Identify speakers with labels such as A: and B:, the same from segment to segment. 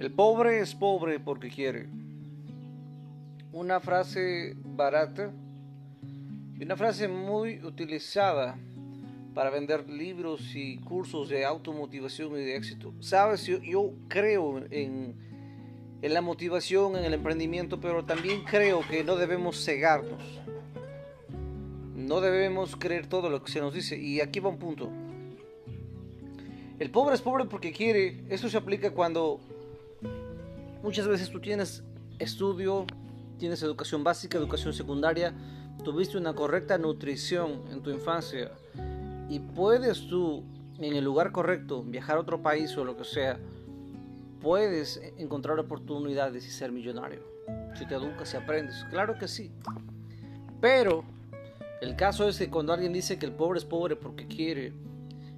A: El pobre es pobre porque quiere. Una frase barata y una frase muy utilizada para vender libros y cursos de automotivación y de éxito. Sabes, yo, yo creo en, en la motivación, en el emprendimiento, pero también creo que no debemos cegarnos. No debemos creer todo lo que se nos dice. Y aquí va un punto. El pobre es pobre porque quiere. Esto se aplica cuando Muchas veces tú tienes estudio, tienes educación básica, educación secundaria, tuviste una correcta nutrición en tu infancia y puedes tú en el lugar correcto viajar a otro país o lo que sea, puedes encontrar oportunidades y ser millonario. Si te educas y aprendes, claro que sí. Pero el caso es que cuando alguien dice que el pobre es pobre porque quiere,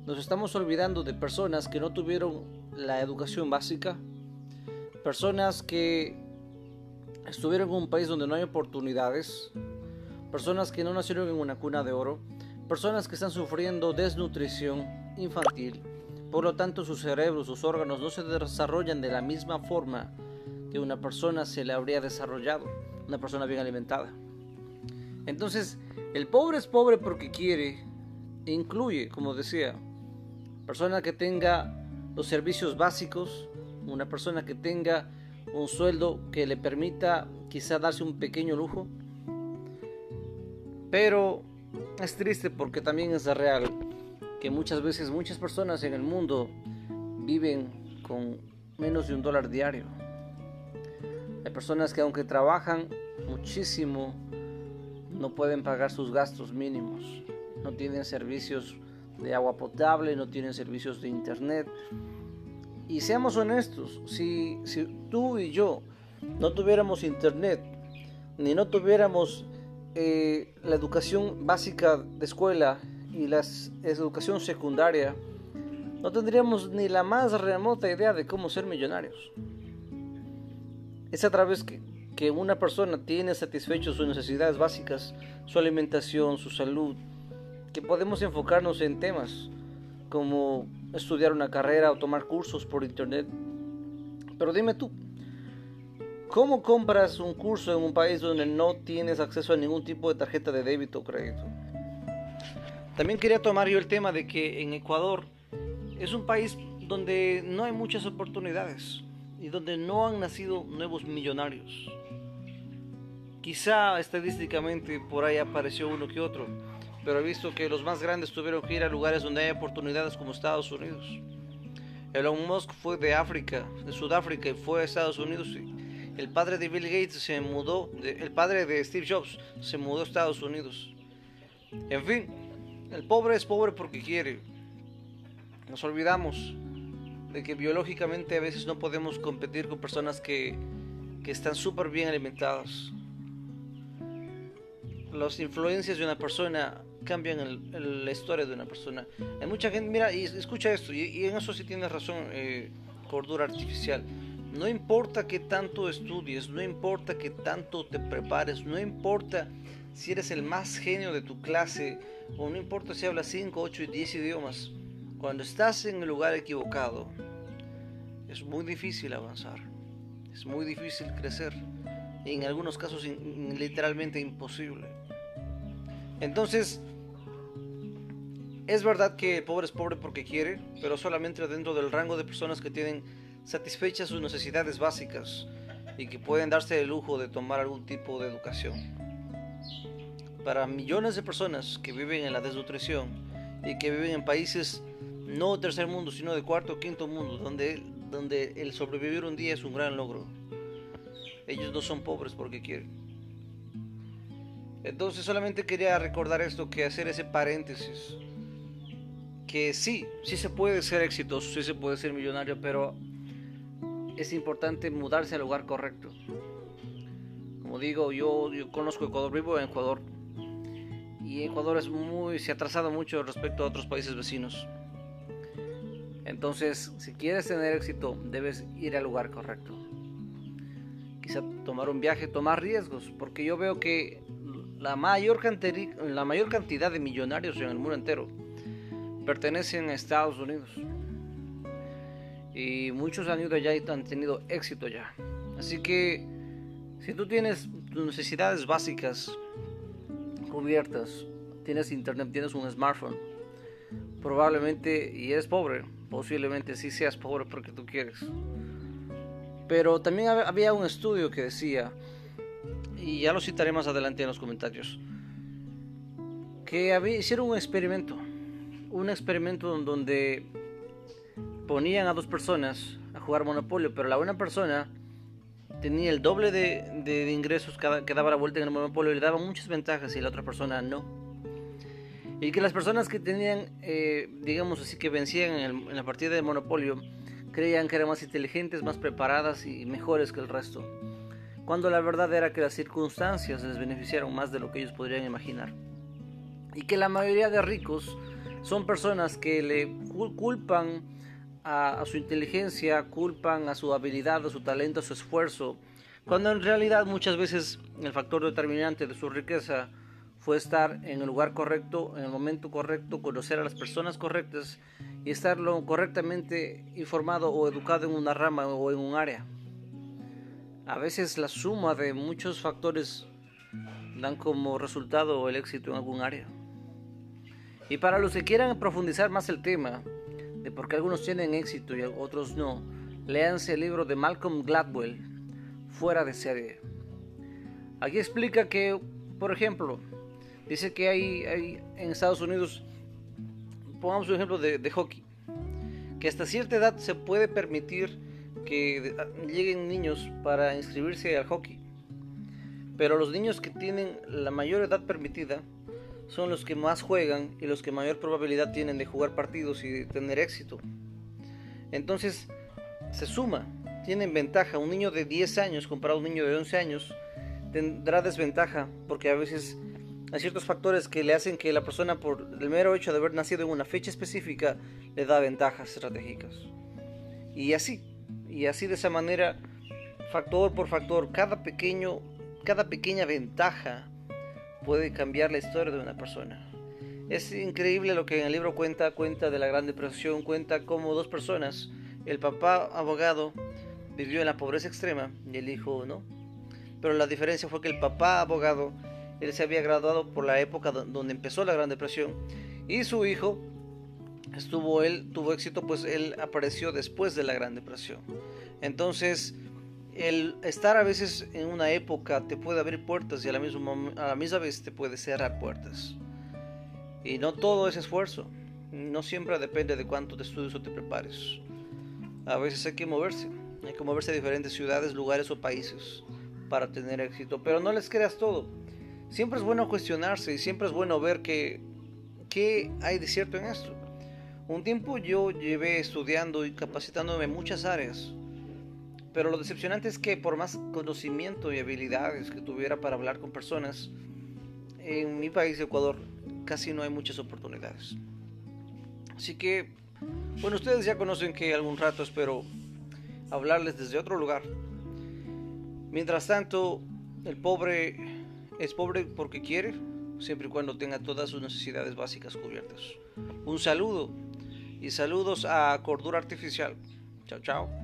A: nos estamos olvidando de personas que no tuvieron la educación básica, personas que estuvieron en un país donde no hay oportunidades, personas que no nacieron en una cuna de oro, personas que están sufriendo desnutrición infantil, por lo tanto sus cerebros, sus órganos no se desarrollan de la misma forma que una persona se le habría desarrollado, una persona bien alimentada. Entonces, el pobre es pobre porque quiere, incluye, como decía, persona que tenga los servicios básicos, una persona que tenga un sueldo que le permita quizá darse un pequeño lujo. Pero es triste porque también es real que muchas veces muchas personas en el mundo viven con menos de un dólar diario. Hay personas que aunque trabajan muchísimo, no pueden pagar sus gastos mínimos. No tienen servicios de agua potable, no tienen servicios de internet, y seamos honestos, si, si tú y yo no tuviéramos internet, ni no tuviéramos eh, la educación básica de escuela y la educación secundaria, no tendríamos ni la más remota idea de cómo ser millonarios. Es a través que, que una persona tiene satisfecho sus necesidades básicas, su alimentación, su salud, que podemos enfocarnos en temas como estudiar una carrera o tomar cursos por internet. Pero dime tú, ¿cómo compras un curso en un país donde no tienes acceso a ningún tipo de tarjeta de débito o crédito? También quería tomar yo el tema de que en Ecuador es un país donde no hay muchas oportunidades y donde no han nacido nuevos millonarios. Quizá estadísticamente por ahí apareció uno que otro, pero he visto que los más grandes tuvieron que ir a lugares donde hay oportunidades como Estados Unidos. Elon Musk fue de África, de Sudáfrica y fue a Estados Unidos. El padre de Bill Gates se mudó, el padre de Steve Jobs se mudó a Estados Unidos. En fin, el pobre es pobre porque quiere. Nos olvidamos de que biológicamente a veces no podemos competir con personas que, que están súper bien alimentadas. Las influencias de una persona cambian la historia de una persona. Hay mucha gente, mira, y escucha esto, y, en eso sí tienes razón, eh, cordura artificial. No importa que tanto estudies, no importa que tanto te prepares, no importa si eres el más genio de tu clase, o no importa si hablas 5, 8 y 10 idiomas, cuando estás en el lugar equivocado, es muy difícil avanzar, es muy difícil crecer, y en algunos casos literalmente imposible. Entonces, es verdad que el pobre es pobre porque quiere, pero solamente dentro del rango de personas que tienen satisfechas sus necesidades básicas y que pueden darse el lujo de tomar algún tipo de educación. Para millones de personas que viven en la desnutrición y que viven en países no tercer mundo, sino de cuarto o quinto mundo, donde, donde el sobrevivir un día es un gran logro, ellos no son pobres porque quieren. Entonces solamente quería recordar esto, que hacer ese paréntesis. Que sí, sí se puede ser exitoso, sí se puede ser millonario, pero es importante mudarse al lugar correcto. Como digo, yo, yo conozco Ecuador, vivo en Ecuador. Y Ecuador es muy, se ha atrasado mucho respecto a otros países vecinos. Entonces, si quieres tener éxito, debes ir al lugar correcto. Quizá tomar un viaje, tomar riesgos, porque yo veo que la mayor, cantidad de millonarios en el mundo entero pertenecen a Estados Unidos. Y muchos han ido allá y han tenido éxito ya. Así que si tú tienes tus necesidades básicas cubiertas, tienes internet, tienes un smartphone, probablemente, y eres pobre, posiblemente sí seas pobre porque tú quieres. Pero también había un estudio que decía, y ya lo citaré más adelante en los comentarios, que había, hicieron un experimento, un experimento donde ponían a dos personas a jugar Monopolio, pero la una persona tenía el doble de, ingresos que daba la vuelta en el Monopolio y le daba muchas ventajas y la otra persona no. Y que las personas que tenían, eh, digamos así, que vencían en, la partida de Monopolio, creían que eran más inteligentes, más preparadas y mejores que el resto. Cuando la verdad era que las circunstancias les beneficiaron más de lo que ellos podrían imaginar. Y que la mayoría de ricos son personas que le culpan a, su inteligencia, culpan a su habilidad, a su talento, a su esfuerzo, cuando en realidad muchas veces el factor determinante de su riqueza fue estar en el lugar correcto, en el momento correcto, conocer a las personas correctas y estarlo correctamente informado o educado en una rama o en un área. A veces la suma de muchos factores dan como resultado el éxito en algún área. Y para los que quieran profundizar más el tema de por qué algunos tienen éxito y otros no, léanse el libro de Malcolm Gladwell, Fuera de serie. Aquí explica que, por ejemplo, Dice que hay, en Estados Unidos, pongamos un ejemplo de, hockey, que hasta cierta edad se puede permitir que lleguen niños para inscribirse al hockey. Pero los niños que tienen la mayor edad permitida son los que más juegan y los que mayor probabilidad tienen de jugar partidos y de tener éxito. Entonces se suma, tienen ventaja. Un niño de 10 años comparado a un niño de 11 años tendrá desventaja porque a veces hay ciertos factores que le hacen que la persona, por el mero hecho de haber nacido en una fecha específica, le da ventajas estratégicas. Y así, y así de esa manera, factor por factor, cada pequeño, cada pequeña ventaja puede cambiar la historia de una persona. Es increíble lo que en el libro cuenta, cuenta de la Gran Depresión, cuenta cómo dos personas, el papá abogado vivió en la pobreza extrema y el hijo no. Pero la diferencia fue que el papá abogado él se había graduado por la época donde empezó la Gran Depresión. Y su hijo estuvo él tuvo éxito pues él apareció después de la Gran Depresión. Entonces, el estar a veces en una época te puede abrir puertas y a la misma, a la misma vez te puede cerrar puertas. Y no todo es esfuerzo. No siempre depende de cuánto te estudies o te prepares. A veces hay que moverse. Hay que moverse a diferentes ciudades, lugares o países para tener éxito. Pero no les creas todo siempre es bueno cuestionarse y siempre es bueno ver qué hay de cierto en esto. Un tiempo yo llevé estudiando y capacitándome en muchas áreas, pero lo decepcionante es que por más conocimiento y habilidades que tuviera para hablar con personas, en mi país, Ecuador, casi no hay muchas oportunidades. Así que, bueno, ustedes ya conocen que algún rato espero hablarles desde otro lugar. Mientras tanto, el pobre es pobre porque quiere, siempre y cuando tenga todas sus necesidades básicas cubiertas. Un saludo y saludos a Cordura Artificial. Chao, chao.